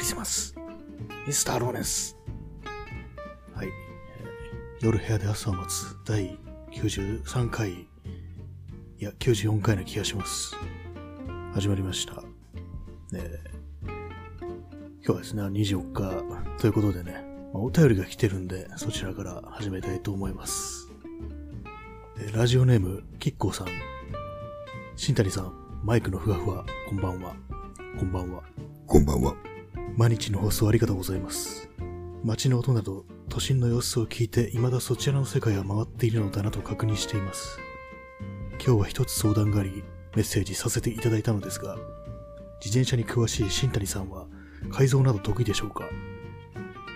リします。ミスターローレンス。はい。夜部屋で朝を待つ第93回、いや、94回な気がします。始まりました。ね今日はですね、24日ということでね、まあ、お便りが来てるんで、そちらから始めたいと思います。ラジオネーム、キッコーさん。新谷さん、マイクのふわふわ、こんばんは。こんばんは。こんばんは。毎日の放送ありがとうございます。街の音など、都心の様子を聞いて、未だそちらの世界は回っているのだなと確認しています。今日は一つ相談があり、メッセージさせていただいたのですが、自転車に詳しい新谷さんは、改造など得意でしょうか？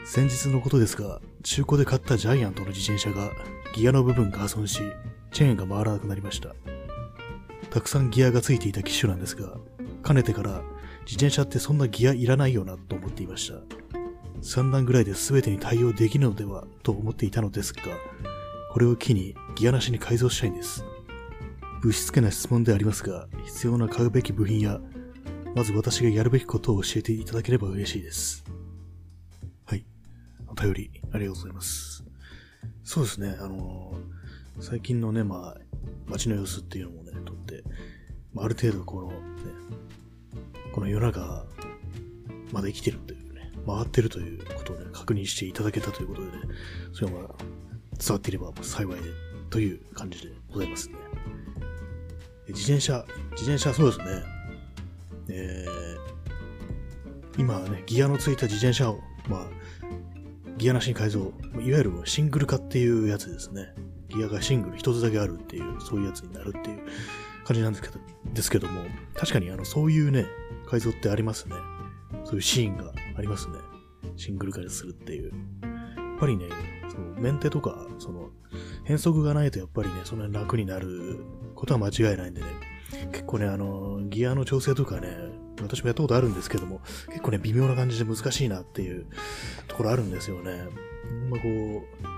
先日のことですが、中古で買ったジャイアントの自転車が、ギアの部分が破損し、チェーンが回らなくなりました。たくさんギアがついていた機種なんですが、かねてから自転車ってそんなギアいらないよなと思っていました。3段ぐらいで全てに対応できるのではと思っていたのですが、これを機にギアなしに改造したいんです。ぶしつけな質問でありますが、必要な買うべき部品や、まず私がやるべきことを教えていただければ嬉しいです。はいお便り、ありがとうございます。そうですね、あのー、最近のね、まあ、街の様子っていうのもね、とって、ま、ある程度この、ね、この夜中、まだ生きてるというね、回ってるということをね、確認していただけたということでね、それはまあ、伝わっていれば幸いで、という感じでございますね。自転車、自転車そうですね。えー、今ね、ギアのついた自転車を、まあ、ギアなしに改造。いわゆるシングル化っていうやつですね。ギアがシングル一つだけあるっていう、そういうやつになるっていう感じなんですけど、ですけども、確かにあの、そういうね、改造ってありますね。そういうシーンがありますね。シングル化するっていう。やっぱりね、そのメンテとか、その、変則がないとやっぱりね、そんなに楽になることは間違いないんでね。結構ね、あの、ギアの調整とかね、私もやったことあるんですけども、結構ね、微妙な感じで難しいなっていうところあるんですよね。まあ、こう、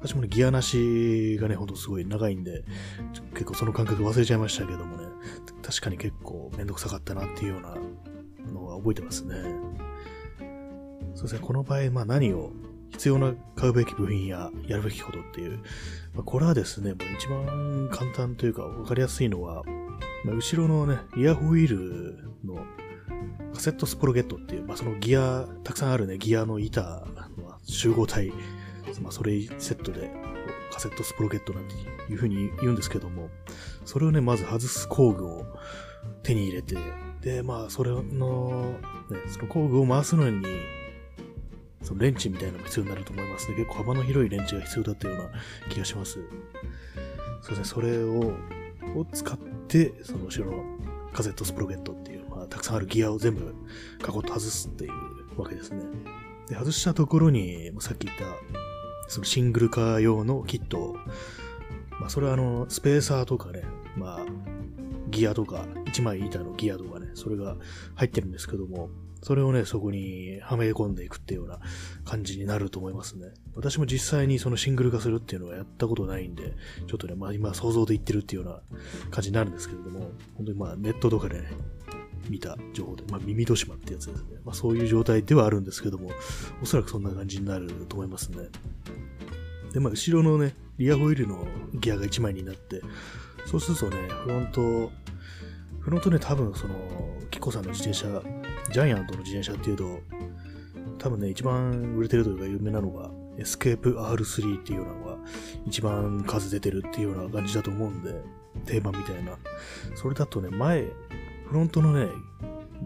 私もね、ギアなしがね、ほんとすごい長いんで、結構その感覚忘れちゃいましたけどもね、確かに結構めんどくさかったなっていうようなのは覚えてますね。そうですね、この場合、まあ何を必要な買うべき部品ややるべきことっていう、まあ、これはですね、もう一番簡単というか分かりやすいのは、まあ、後ろのね、イヤホイールのカセットスプロゲットっていう、まあ、そのギア、たくさんあるね、ギアの板の集合体、まあ、それセットでカセットスプロゲットなんていう風に言うんですけども、それをね、まず外す工具を手に入れて、で、まあ、それの、ね、その工具を回すのに、そのレンチみたいなのが必要になると思いますね。結構幅の広いレンチが必要だったような気がします。そうですね、それを、を使って、その後ろのカセットスプロゲットっていう、まあ、たくさんあるギアを全部カコッと外すっていうわけですね。で、外したところに、さっき言った、そのシングル化用のキットまあ、それはあの、スペーサーとかね、まあ、ギアとか、1枚板のギアとかね、それが入ってるんですけども、それをね、そこにはめ込んでいくっていうような感じになると思いますね。私も実際にそのシングル化するっていうのはやったことないんで、ちょっとね、まあ今想像で言ってるっていうような感じになるんですけれども、本当にまあネットとかでね、見た情報で、まあ耳戸島ってやつですね。まあそういう状態ではあるんですけども、おそらくそんな感じになると思いますね。で、まあ後ろのね、リアホイールのギアが1枚になって、そうするとね、フロント、フロントね、多分その、キコさんの自転車、ジャイアントの自転車っていうと、多分ね、一番売れてるというか有名なのが、エスケープ R3 っていうのが一番数出てるっていうような感じだと思うんで、定番みたいな。それだとね、前、フロントのね、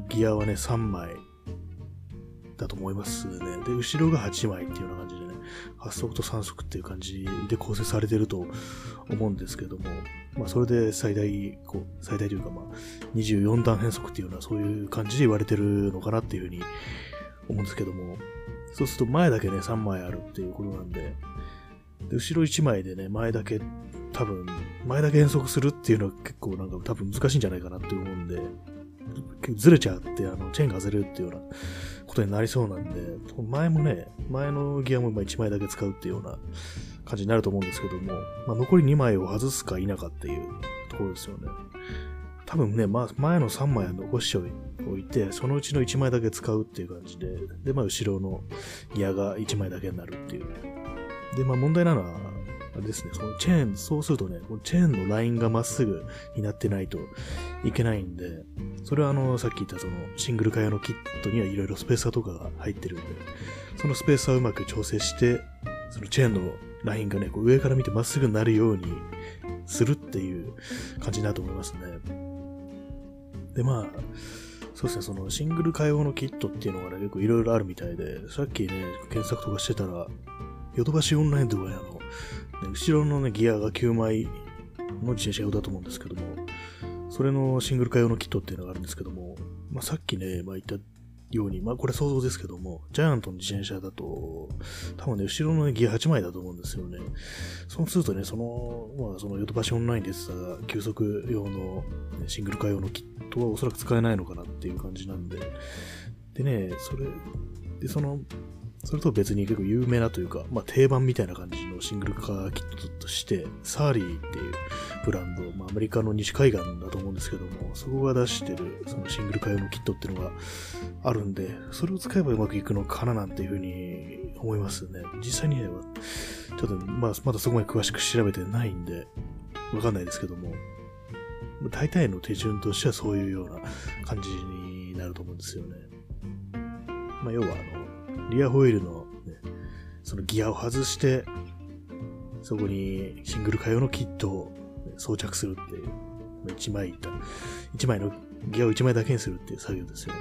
ギアはね、3枚だと思いますね。で、後ろが8枚っていうような感じでね、8足と3足っていう感じで構成されてると思うんですけども、まあ、それで最大、こう、最大というか、まあ、24段変速っていうような、そういう感じで言われてるのかなっていうふうに思うんですけども、そうすると前だけね、3枚あるっていうことなんで、で後ろ1枚でね、前だけ、多分、前だけ変速するっていうのは結構なんか多分難しいんじゃないかなって思うんで、ずれちゃって、あの、チェーンが外れるっていうようなことになりそうなんで、前もね、前のギアも1枚だけ使うっていうような感じになると思うんですけども、まあ、残り2枚を外すか否かっていうところですよね。多分ね、まあ、前の3枚は残しておいて、そのうちの1枚だけ使うっていう感じで、で、まあ、後ろのギアが1枚だけになるっていう。ねで、まあ、問題なのは、あれですね、そのチェーン、そうするとね、このチェーンのラインがまっすぐになってないといけないんで、それはあの、さっき言ったそのシングル会用のキットにはいろいろスペーサーとかが入ってるんで、そのスペーサーをうまく調整して、そのチェーンのラインがね、こう上から見てまっすぐになるようにするっていう感じだと思いますね。で、まあ、そうですね、そのシングル会用のキットっていうのがね、結構いろいろあるみたいで、さっきね、検索とかしてたら、ヨドバシオンラインとかにあの、ね後ろのね、ギアが9枚の自転車用だと思うんですけども、それのシングル化用のキットっていうのがあるんですけども、まあ、さっきね、まあ、言ったように、まあ、これ想像ですけども、ジャイアントの自転車だと、多分ね、後ろの、ね、ギア8枚だと思うんですよね。そうするとね、その、まあ、そのヨドバシオンラインでさ、急速用の、ね、シングル化用のキットはおそらく使えないのかなっていう感じなんで、でね、それ、で、その、それと別に結構有名なというか、まあ、定番みたいな感じのシングルカーキットとして、サーリーっていうブランド、まあ、アメリカの西海岸だと思うんですけども、そこが出してるそのシングルカー用のキットっていうのがあるんで、それを使えばうまくいくのかななんていうふうに思いますね。実際にね、ちょっと、まあ、まだそこまで詳しく調べてないんで、わかんないですけども、大体の手順としてはそういうような感じになると思うんですよね。まあ、要は、あの、リアホイールの、ね、そのギアを外して、そこにシングル化用のキットを装着するっていう、1枚1枚のギアを1枚だけにするっていう作業ですよね。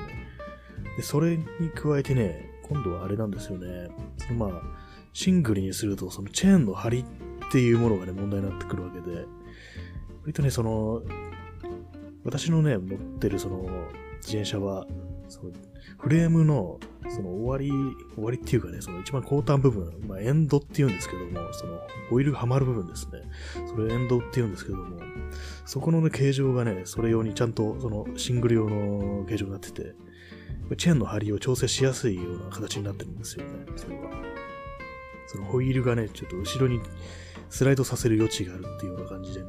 で、それに加えてね、今度はあれなんですよね。そのまあ、シングルにすると、そのチェーンの張りっていうものがね、問題になってくるわけで、割とね、その、私のね、乗ってるその自転車は、そのフレームの、その終わり、終わりっていうかね、その一番後端部分、まあ、エンドって言うんですけども、そのオイルがはまる部分ですね。それエンドって言うんですけども、そこのね、形状がね、それ用にちゃんと、そのシングル用の形状になってて、チェーンの張りを調整しやすいような形になってるんですよね、それは。そのホイールがね、ちょっと後ろにスライドさせる余地があるっていうような感じでね。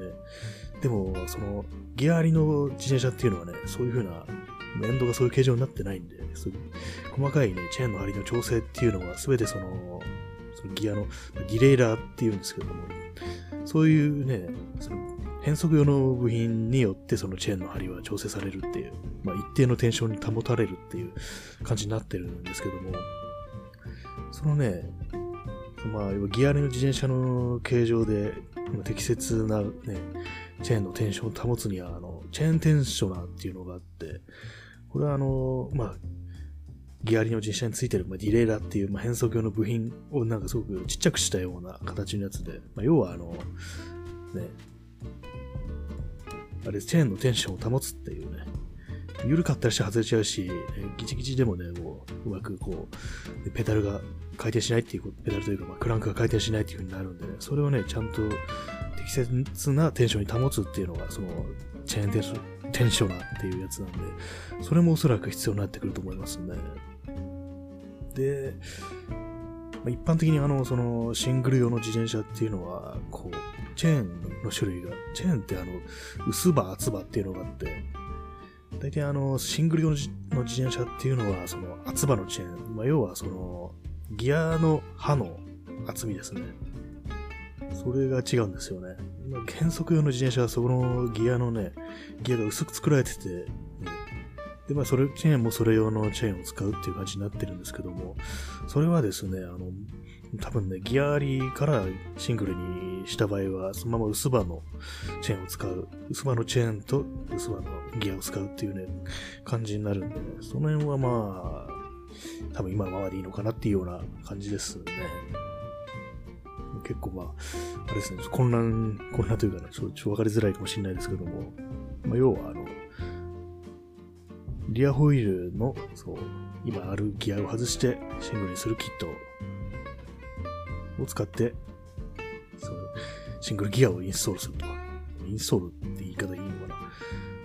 でも、その、ギアありの自転車っていうのはね、そういう風なエンドがそういう形状になってないんで、そういう細かいね、チェーンの張りの調整っていうのは、すべてその、そのギアの、ディレイラーっていうんですけども、そういうね、その変速用の部品によってそのチェーンの張りは調整されるっていう、まあ、一定のテンションに保たれるっていう感じになってるんですけども、そのね、まあ、ギアの自転車の形状で適切なね、チェーンのテンションを保つには、あの、チェーンテンショナーっていうのがあって、これはあの、まあ、ギアリの自転車についてる、まあ、ディレイラっていう、まあ、変速用の部品をなんかすごくちっちゃくしたような形のやつで、まあ、要はあの、ね、あれ、チェーンのテンションを保つっていうね、緩かったりして外れちゃうし、えギチギチでもね、もう、うまくこう、ペダルが回転しないっていう、ペダルというか、まあ、クランクが回転しないっていう風になるんでね、それをね、ちゃんと適切なテンションに保つっていうのが、その、チェーンテンション、テンショナーっていうやつなんで、それもおそらく必要になってくると思いますね。で、一般的にあの、その、シングル用の自転車っていうのは、こう、チェーンの種類が、チェーンってあの、薄刃、厚刃っていうのがあって、大体あの、シングル用の自転車っていうのは、その、厚刃のチェーン、まあ、要はその、ギアの刃の厚みですね。それが違うんですよね。減速用の自転車はそこのギアのね、ギアが薄く作られてて、で、まあ、それ、チェーンもそれ用のチェーンを使うっていう感じになってるんですけども、それはですね、あの、多分ね、ギアありからシングルにした場合は、そのまま薄刃のチェーンを使う。薄刃のチェーンと薄葉のギアを使うっていうね、感じになるんでね、その辺はまあ、多分今のままでいいのかなっていうような感じですね。結構まあ、あれですね、混乱、混乱というかね、ちょっと分かりづらいかもしれないですけども、まあ、要はあの、リアホイールの、そう、今あるギアを外してシングルにするキットを使って、そのシングルギアをインストールすると。インストールって言い方いいのかな。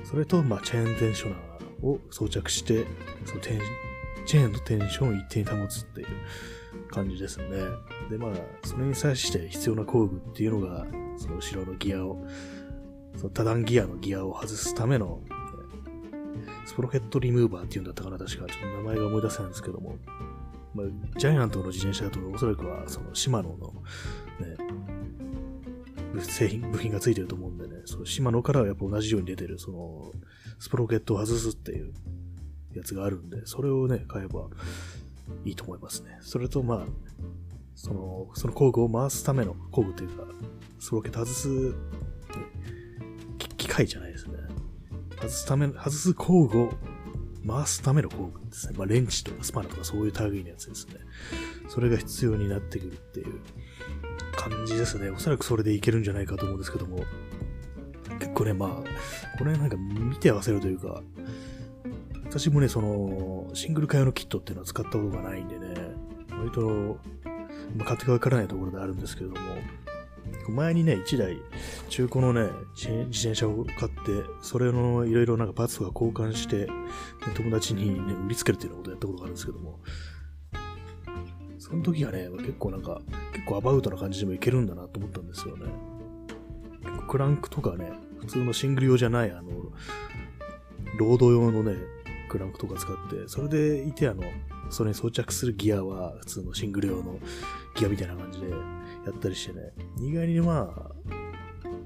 それと、まあ、チェーンテンショナーを装着して、そのテンチェーンのテンションを一定に保つっていう感じですね。で、まあ、それに際して必要な工具っていうのが、その後ろのギアを、その多段ギアのギアを外すための、スプロケットリムーバーっていうんだったかな、確か。ちょっと名前が思い出せないんですけども。まあ、ジャイアントの自転車だとおそらくは、そのシマノの、ね、製品、部品がついてると思うんでね、そのシマノからはやっぱ同じように出てる、その、スプロケットを外すっていうやつがあるんで、それをね、買えばいいと思いますね。それと、まあ、その、その工具を回すための工具というか、スロケット外す、機械じゃないですね。外すため、外す工具を回すための工具ですね。まあ、レンチとかスパナとかそういう類のやつですね。それが必要になってくるっていう感じですね。おそらくそれでいけるんじゃないかと思うんですけども。結構ね、まあ、これなんか見て合わせるというか、私もね、その、シングル会用のキットっていうのは使ったことがないんでね、割と、まあ、買ってかわからないところであるんですけれども、前にね、1台、中古のね、自転車を買って、それのいろいろなんかパーツとか交換して、友達にね、売りつけるっていうようなことやったことがあるんですけども、その時はね、結構なんか、結構アバウトな感じでもいけるんだなと思ったんですよね。クランクとかね、普通のシングル用じゃない、あの、ロード用のね、クランクとか使って、それでいて、あの、それに装着するギアは普通のシングル用のギアみたいな感じでやったりしてね、意外にまあ、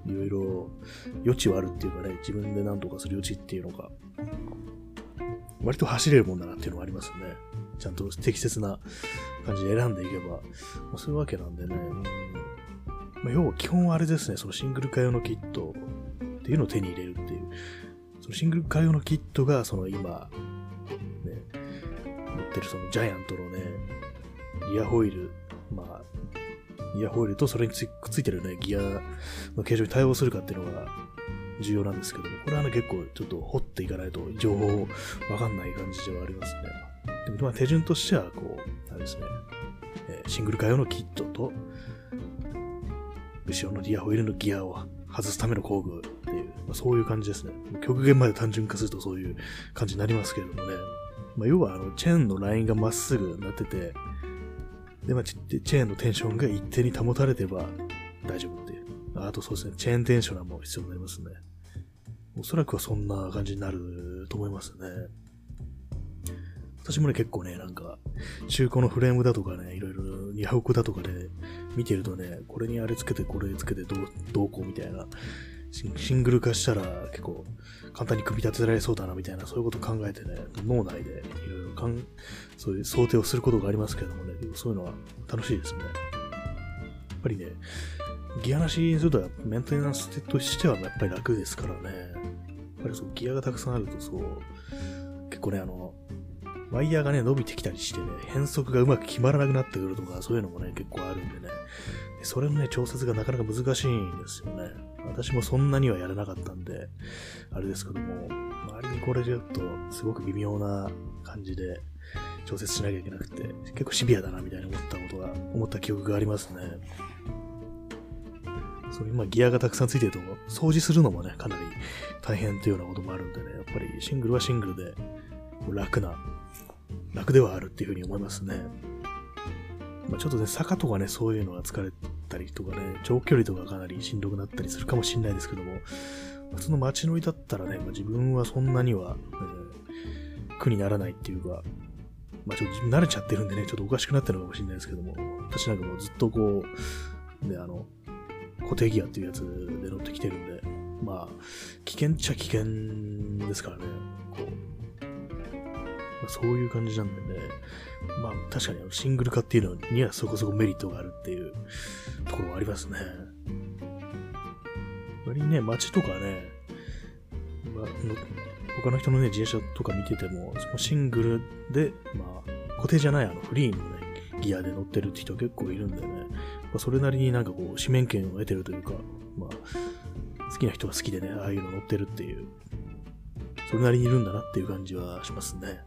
いろいろ余地はあるっていうかね、自分で何とかする余地っていうのが、割と走れるもんだなっていうのがありますよね。ちゃんと適切な感じで選んでいけば、ま、そういうわけなんでね、まあ、要は基本はあれですね、そのシングル化用のキットっていうのを手に入れるっていう。そのシングル化用のキットが、その今、ね、乗ってるそのジャイアントのね、イヤホイール、まあ、イヤホイールとそれにつくっついてるね、ギアの形状に対応するかっていうのが重要なんですけども、これはね、結構ちょっと掘っていかないと情報わかんない感じではありますね。でも、まあ、手順としては、こう、あれですね、え、シングル化用のキットと、後ろのイヤホイールのギアを外すための工具、まあ、そういう感じですね。極限まで単純化するとそういう感じになりますけれどもね。まあ、要はあのチェーンのラインがまっすぐなってて、で、まあ、チェーンのテンションが一定に保たれてば大丈夫っていう。あとそうですね、チェーンテンショナーも必要になりますね。おそらくはそんな感じになると思いますね。私もね、結構ね、なんか、中古のフレームだとかね、いろいろ2億だとかで見てるとね、これにあれつけて、これつけてどう、どうこうみたいな、シングル化したら結構簡単に組み立てられそうだなみたいな、そういうことを考えてね、脳内でいろいろかん、そういう想定をすることがありますけどもね、そういうのは楽しいですね。やっぱりね、ギアなしにするとメンテナンスとしてはやっぱり楽ですからね。やっぱりそうギアがたくさんあるとそう、結構ね、あの、ワイヤーがね、伸びてきたりしてね、変速がうまく決まらなくなってくるとか、そういうのもね、結構あるんでね。でそれのね、調節がなかなか難しいんですよね。私もそんなにはやらなかったんで、あれですけども、周りにこれちょっと、すごく微妙な感じで、調節しなきゃいけなくて、結構シビアだな、みたいに思ったことが、思った記憶がありますね。そういう、まあ、ギアがたくさんついてると、掃除するのもね、かなり大変っていうようなこともあるんでね、やっぱりシングルはシングルで、楽な楽ではあるっていうふうに思いますね。まあ、ちょっとね、坂とかね、そういうのが疲れたりとかね、長距離とかかなりしんどくなったりするかもしれないですけども、普通の街乗りだったらね、まあ、自分はそんなには、え、苦にならないっていうか、まあちょっと慣れちゃってるんでね、ちょっとおかしくなってるのかもしれないですけども、私なんかもうずっとこう、ね、あの、固定ギアっていうやつで乗ってきてるんで、まあ、危険っちゃ危険ですからね、こう、そういう感じなんでね、まあ確かにシングル化っていうのにはそこそこメリットがあるっていうところはありますね。割にね、街とかね、まあ、他の人のね、自転車とか見てても、そのシングルで、まあ、固定じゃないあのフリーのね、ギアで乗ってるって人結構いるんでね、まあ、それなりになんかこう、紙面権を得てるというか、まあ、好きな人は好きでね、ああいうの乗ってるっていう、それなりにいるんだなっていう感じはしますね。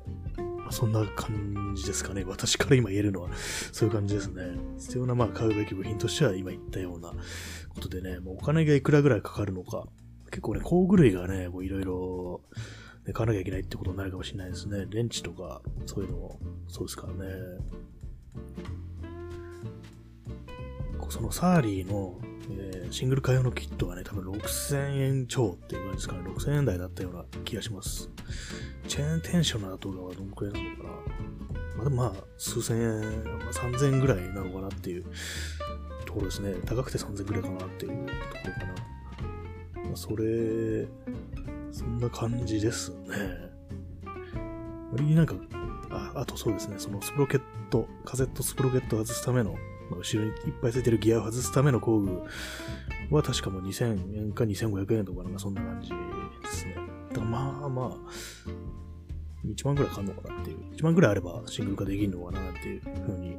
そんな感じですかね。私から今言えるのは、そういう感じですね。必要な、まあ、買うべき部品としては、今言ったようなことでね、もうお金がいくらぐらいかかるのか、結構ね、工具類がね、いろいろ、買わなきゃいけないってことになるかもしれないですね。レンチとか、そういうのも、そうですからね。そのサーリーの、えー、シングル会用のキットがね、多分6000円超っていう感じですかね。6000円台だったような気がします。チェーンテンショナーとかはどのくらいなのかなまあでもまあ、数千円、まあ、3000円ぐらいなのかなっていうところですね。高くて3000円ぐらいかなっていうところかな。まあ、それ、そんな感じですね。割になんか、ああとそうですね、そのスプロケット、カセットスプロケット外すための、まあ、後ろにいっぱいついてるギアを外すための工具は確かもう2000円か2500円とかなんかそんな感じですね。だからまあまあ、1万くらいかかんのかなっていう。1万くらいあればシングル化できるのかなっていうふうに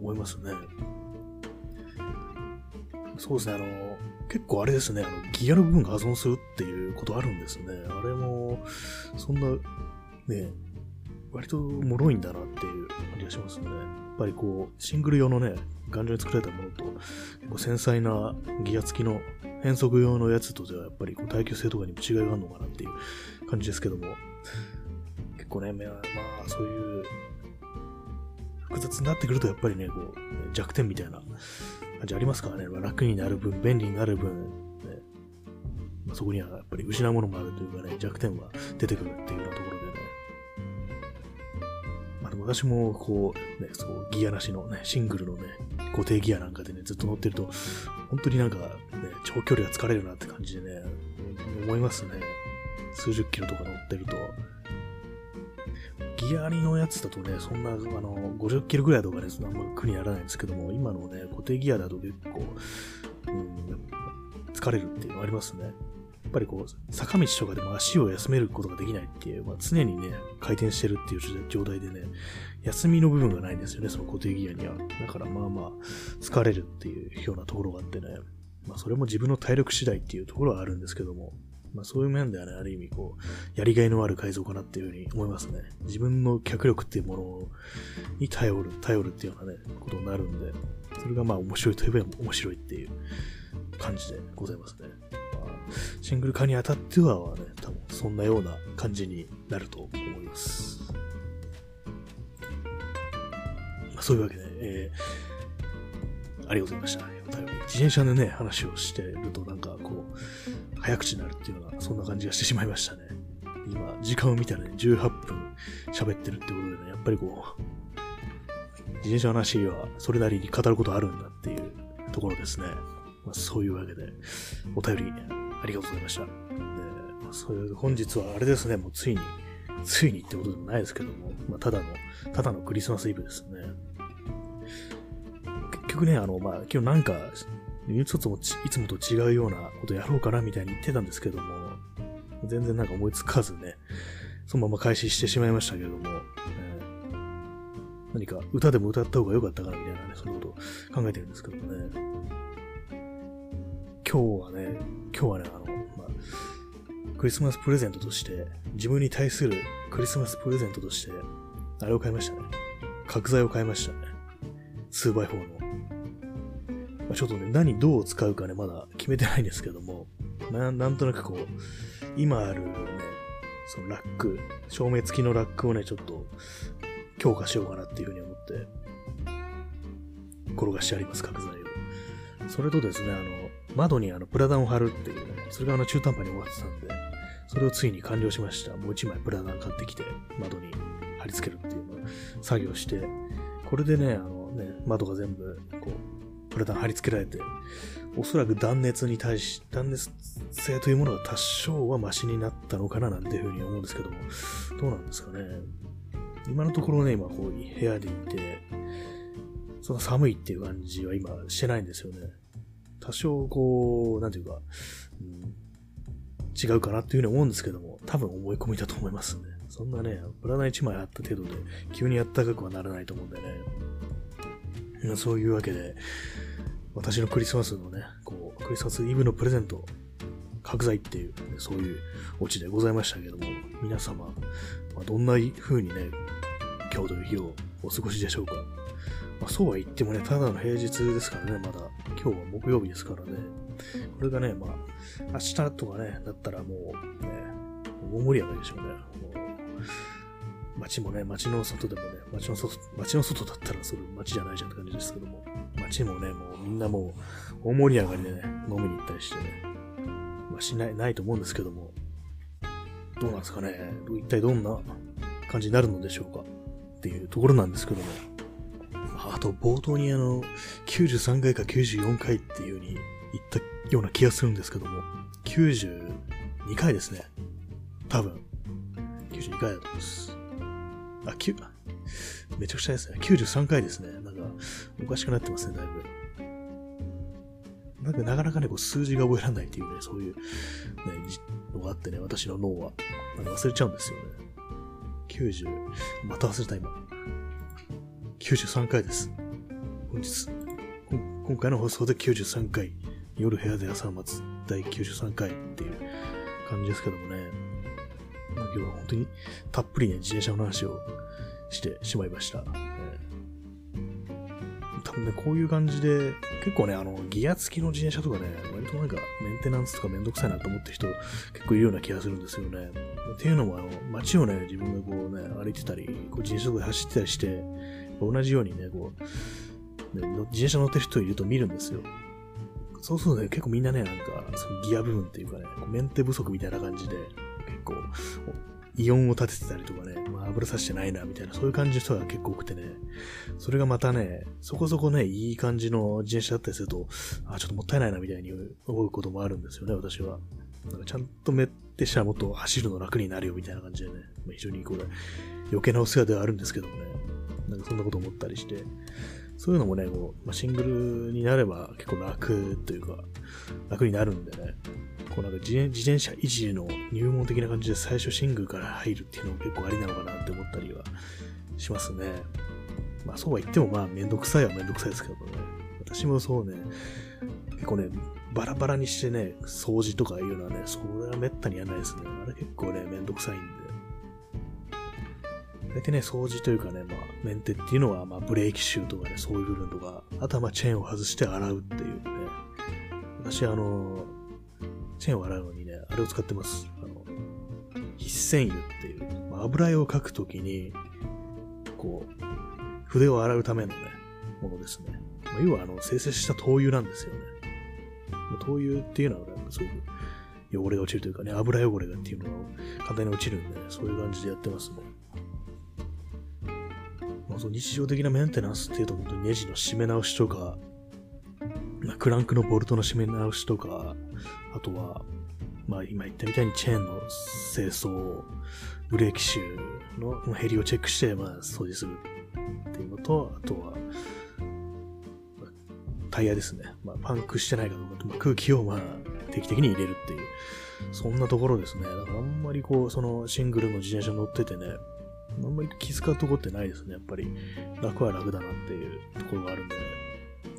思いますね。そうですね、あの、結構あれですね、あの、ギアの部分が破損するっていうことあるんですね。あれも、そんな、ね、割と脆いんだなっていう感じがしますね。っぱりこう、シングル用のね、頑丈に作られたものと、結構繊細なギア付きの変速用のやつとではやっぱりこう耐久性とかにも違いがあるのかなっていう感じですけども、結構ね、まあ、そういう複雑になってくるとやっぱりね、こう、弱点みたいな感じありますからね、ま楽になる分、便利になる分、ね。まあ、そこにはやっぱり失うものもあるというかね、弱点は出てくるっていうようなところ、私もこう、ね、そうギアなしのね、シングルのね、固定ギアなんかでね、ずっと乗ってると、本当になんかね、長距離が疲れるなって感じでね、思いますね。数十キロとか乗ってると。ギアありのやつだとね、そんな、あの、50キロぐらいとかね、そんなあんま苦にならないんですけども、今のね、固定ギアだと結構、うん、疲れるっていうのありますね。ぱりこう、坂道とかでも足を休めることができないっていう、まあ、常にね、回転してるっていう状態でね、休みの部分がないんですよね、その固定ギアには。だからまあまあ、疲れるっていうようなところがあってね、まあそれも自分の体力次第っていうところはあるんですけども、まあそういう面ではね、ある意味こう、やりがいのある改造かなっていうふうに思いますね。自分の脚力っていうものに頼る、頼るっていうようなね、ことになるんで、それがまあ面白いといえば面白いっていう感じでございますね。まあ、シングル化にあたってはね、多分そんなような感じになると思います。まあ、そういうわけで、えー、ありがとうございました。自転車でね、話をしてるとなんかこう、早口になるっていうような、そんな感じがしてしまいましたね。今、時間を見たらね、18分喋ってるってことでね、やっぱりこう、自転車の話はそれなりに語ることあるんだっていうところですね。そういうわけで、お便りありがとうございました。でまあ、そういう本日はあれですね、もうついに、ついにってことでもないですけども、まあ、ただの、ただのクリスマスイブですね。結局ね、あの、まあ、今日なんか、いつもいつもと違うようなことやろうかなみたいに言ってたんですけども、全然なんか思いつかずね、そのまま開始してしまいましたけども、何か歌でも歌った方が良かったかなみたいなね、そんなことを考えてるんですけどもね。今日はね、今日はね、あの、まあ、クリスマスプレゼントとして、自分に対するクリスマスプレゼントとして、あれを買いましたね。角材を買いましたね。2x4 の。まあ、ちょっとね、何どう使うかね、まだ決めてないんですけども、ななんとなくこう、今あるね、そのラック、照明付きのラックをね、ちょっと強化しようかなっていうふうに思って、転がしてあります、角材を。それとですね、あの、窓にあのプラダンを貼るっていうね、それがあの中途半端に終わってたんで、それをついに完了しました。もう一枚プラダン買ってきて、窓に貼り付けるっていうのを作業して、これでね、あのね、窓が全部、こう、プラダン貼り付けられて、おそらく断熱に対し、断熱性というものが多少はマシになったのかななんていうふうに思うんですけども、どうなんですかね。今のところね、今こう部屋でいて、そんな寒いっていう感じは今してないんですよね。多少こう、なんていうか、うん、違うかなっていうふうに思うんですけども、多分思い込みだと思いますね。そんなね、プラダン1枚あった程度で急にあったかくはならないと思うんでね。そういうわけで、私のクリスマスのね、こう、クリスマスイブのプレゼント、角材っていう、そういうオチでございましたけども、皆様、まあ、どんな風にね、今日という日をお過ごしでしょうか。まあ、そうは言ってもね、ただの平日ですからね、まだ。今日は木曜日ですからね。これがね、まあ、明日とかね、だったらもう、ね、大盛り上がりでしょうね。もう街もね、街の外でもね、街の外、街の外だったらそれ街じゃないじゃんって感じですけども、街もね、もうみんなもう大盛り上がりでね、飲みに行ったりしてね、まあしない、ないと思うんですけども、どうなんですかね、一体どんな感じになるのでしょうかっていうところなんですけども、と冒頭にあの、93回か94回っていう風に言ったような気がするんですけども、92回ですね。多分。92回だと思います。あ、9、めちゃくちゃですね。93回ですね。なんか、おかしくなってますね、だいぶ。なんかなかなかね、こう数字が覚えられないっていうね、そういう、ね、のがあってね、私の脳は。なんか忘れちゃうんですよね。90、また忘れた今。93回です。本日。今回の放送で93回。夜部屋で朝を待つ第93回っていう感じですけどもね。まあ、今日は本当にたっぷりね、自転車の話をしてしまいました。多分ね、こういう感じで、結構ね、あの、ギア付きの自転車とかね、割となんかメンテナンスとかめんどくさいなと思ってる人結構いるような気がするんですよね。っていうのも、あの、街をね、自分がこうね、歩いてたり、こう自転車とかで走ってたりして、同じようにね、こう、ね、自転車乗ってる人いると見るんですよ。そうするとね、結構みんなね、なんか、そのギア部分っていうかね、メンテ不足みたいな感じで、結構、イオンを立ててたりとかね、まあ、油さしてないな、みたいな、そういう感じの人が結構多くてね、それがまたね、そこそこね、いい感じの自転車だったりすると、あ、ちょっともったいないな、みたいに思うこともあるんですよね、私は。なんかちゃんとメッテしたらもっと走るの楽になるよ、みたいな感じでね、まあ、非常にこれ、余計なお世話ではあるんですけどもね、なんかそんなこと思ったりして、そういうのもね、こう、ま、シングルになれば結構楽というか、楽になるんでね、こうなんか自転車維持の入門的な感じで最初シングルから入るっていうのも結構ありなのかなって思ったりはしますね。まあそうは言ってもまあめんどくさいはめんどくさいですけどね。私もそうね、結構ね、バラバラにしてね、掃除とかいうのはね、それはめったにやらないですね。あれ結構ね、めんどくさいんで。大体ね、掃除というかね、まあ、メンテっていうのは、まあ、ブレーキシューとかね、そういう部分とか、あとはまあ、チェーンを外して洗うっていうね。私、あの、チェーンを洗うのにね、あれを使ってます。あの、必線油っていう、まあ、油絵を描くときに、こう、筆を洗うためのね、ものですね。まあ、要は、あの、生成した灯油なんですよね。灯油っていうのは、なんかすごく汚れが落ちるというかね、油汚れがっていうのが簡単に落ちるんで、ね、そういう感じでやってますね。まあ、その日常的なメンテナンスっていうと、本当にネジの締め直しとか、まクランクのボルトの締め直しとか、あとは、まあ今言ったみたいにチェーンの清掃、ブレーキシューの減りをチェックして、まあ掃除するっていうのと、あとは、タイヤですね。まあパンクしてないかどうかと、まあ、空気をまあ定期的に入れるっていう、そんなところですね。だからあんまりこう、そのシングルの自転車乗っててね、あんまり気遣うとこってないですね、やっぱり。楽は楽だなっていうところがあるんで、ね、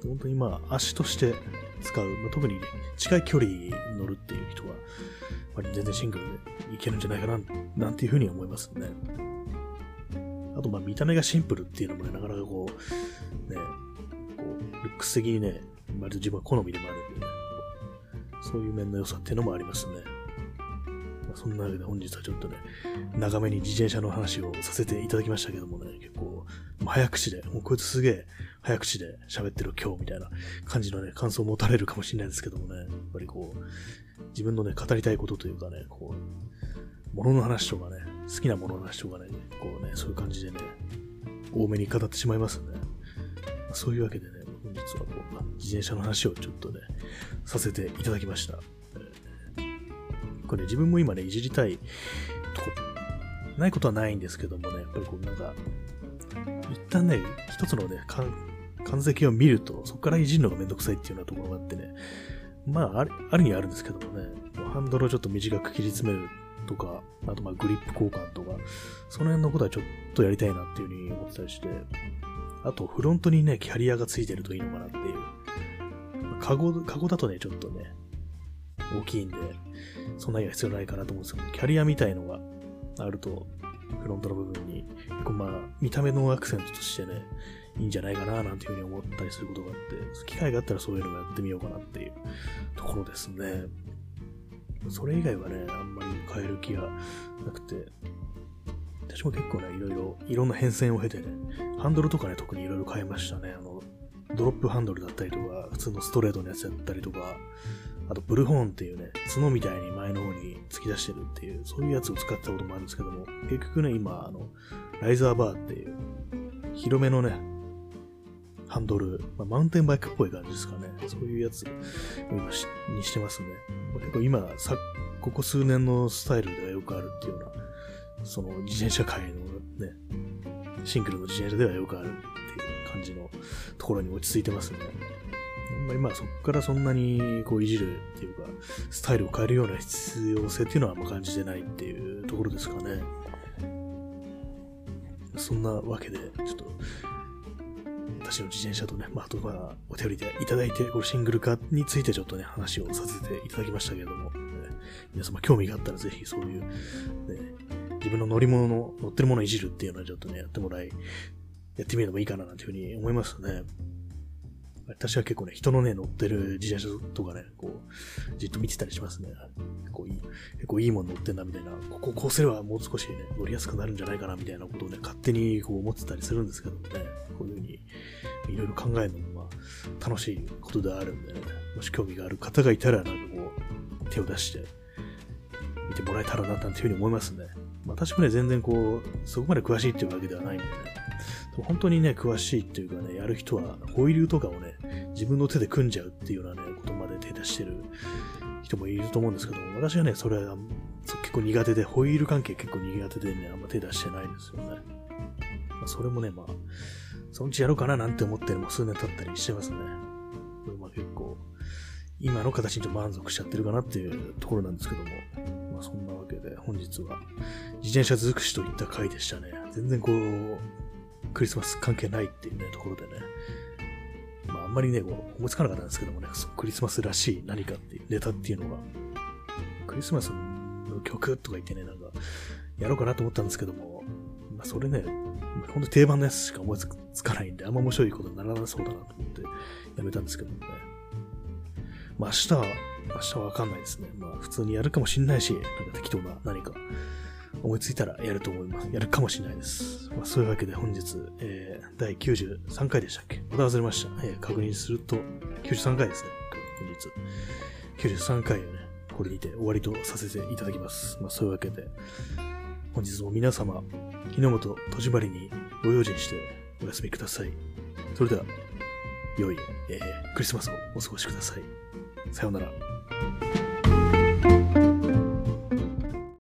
本当にまあ足として使う、まあ、特に近い距離に乗るっていう人は、まあ、全然シングルでいけるんじゃないかな、なんていうふうに思いますね。あとまあ見た目がシンプルっていうのもね、なかなかこう、ね、こう、ルックス的にね、割と自分は好みでもあるんでね、そういう面の良さっていうのもありますね。そんなわけで本日はちょっとね、長めに自転車の話をさせていただきましたけどもね、結構、早口で、もうこいつすげえ早口で喋ってる今日みたいな感じのね、感想を持たれるかもしれないですけどもね、やっぱりこう、自分のね、語りたいことというかね、こう、物の話とかね、好きなものの話とかね、こうね、そういう感じでね、多めに語ってしまいますね。そういうわけでね、本日はこう、自転車の話をちょっとね、させていただきました。これ自分も今ね、いじりたいとこ、ないことはないんですけどもね、やっぱりこうなんか、一旦ね、一つのね、完成を見ると、そこからいじるのがめんどくさいっていうようなところがあってね、まあ、あるあるにはあるんですけどもね、ハンドルをちょっと短く切り詰めるとか、あとまあグリップ交換とか、その辺のことはちょっとやりたいなっていうふうに思ってたりして、あとフロントにね、キャリアがついてるといいのかなっていう。カゴ、カゴだとね、ちょっとね、大きいんで、そんなには必要ないかなと思うんですけど、キャリアみたいのがあると、フロントの部分に、結構まあ、見た目のアクセントとしてね、いいんじゃないかななんていうふうに思ったりすることがあって、機会があったらそういうのもやってみようかなっていうところですね。それ以外はね、あんまり変える気がなくて、私も結構ね、いろいろ、いろんな変遷を経てね、ハンドルとかね、特にいろいろ変えましたね。あの、ドロップハンドルだったりとか、普通のストレートのやつだったりとか、あとブルホーンっていうね、角みたいに前の方に突き出してるっていう、そういうやつを使ったこともあるんですけども、結局ね、今、あの、ライザーバーっていう、広めのね、ハンドル、まあ、マウンテンバイクっぽい感じですかね。そういうやつ今しにしてますね。結構今、さ、ここ数年のスタイルではよくあるっていうような、その自転車界のね、シングルの自転車ではよくあるっていう感じのところに落ち着いてますね。まりまあそこからそんなにこういじるっていうか、スタイルを変えるような必要性っていうのはあんま感じてないっていうところですかね。そんなわけで、ちょっと、私の自転車とね、まあ、あとはお便りでいただいて、このシングル化についてちょっとね、話をさせていただきましたけれども、ね、皆様興味があったらぜひそういう、ね、自分の乗り物の、乗ってるものをいじるっていうのはちょっとね、やってもらい、やってみるのもいいかななんていうふうに思いますね。私は結構ね、人のね、乗ってる自転車とかね、こう、じっと見てたりしますね。結構いい、結構いいもの乗ってんだみたいな、こここうすればもう少しね、乗りやすくなるんじゃないかなみたいなことをね、勝手にこう思ってたりするんですけどもね、こういうふうにいろいろ考えるのもまあ、楽しいことであるんでね、もし興味がある方がいたら、なんかこう、手を出して、見てもらえたらな、なんていうふうに思いますね。私もね、全然こう、そこまで詳しいっていうわけではないんでね、本当にね、詳しいっていうかね、やる人は、ホイールとかをね、自分の手で組んじゃうっていうようなね、ことまで手出してる人もいると思うんですけども、私はね、それは結構苦手で、ホイール関係結構苦手でね、あんま手出してないんですよね。まあ、それもね、まあ、そのうちやろうかななんて思ってもう数年経ったりしてますね。まあ結構、今の形に満足しちゃってるかなっていうところなんですけども、まあそんなわけで本日は自転車尽くしといった回でしたね。全然こう、クリスマス関係ないっていうね、ところでね。まあ、あんまりね、こう思いつかなかったんですけどもね、クリスマスらしい何かっていうネタっていうのが、クリスマスの曲とか言ってね、なんか、やろうかなと思ったんですけども、まあ、それね、ほんと定番のやつしか思いつかないんで、あんま面白いことにならなそうだなと思ってやめたんですけどもね。まあ、明日は、明日はわかんないですね。まあ、普通にやるかもしんないし、なんか適当な何か思いついたらやると思います。やるかもしれないです。まあ、そういうわけで本日、えー、第93回でしたっけ？また忘れました。えー、確認すると、93回ですね。本日。93回をね、これにて終わりとさせていただきます。まあ、そういうわけで、本日も皆様、日の本戸締まりにご用心してお休みください。それでは、良い、えー、クリスマスをお過ごしください。さようなら。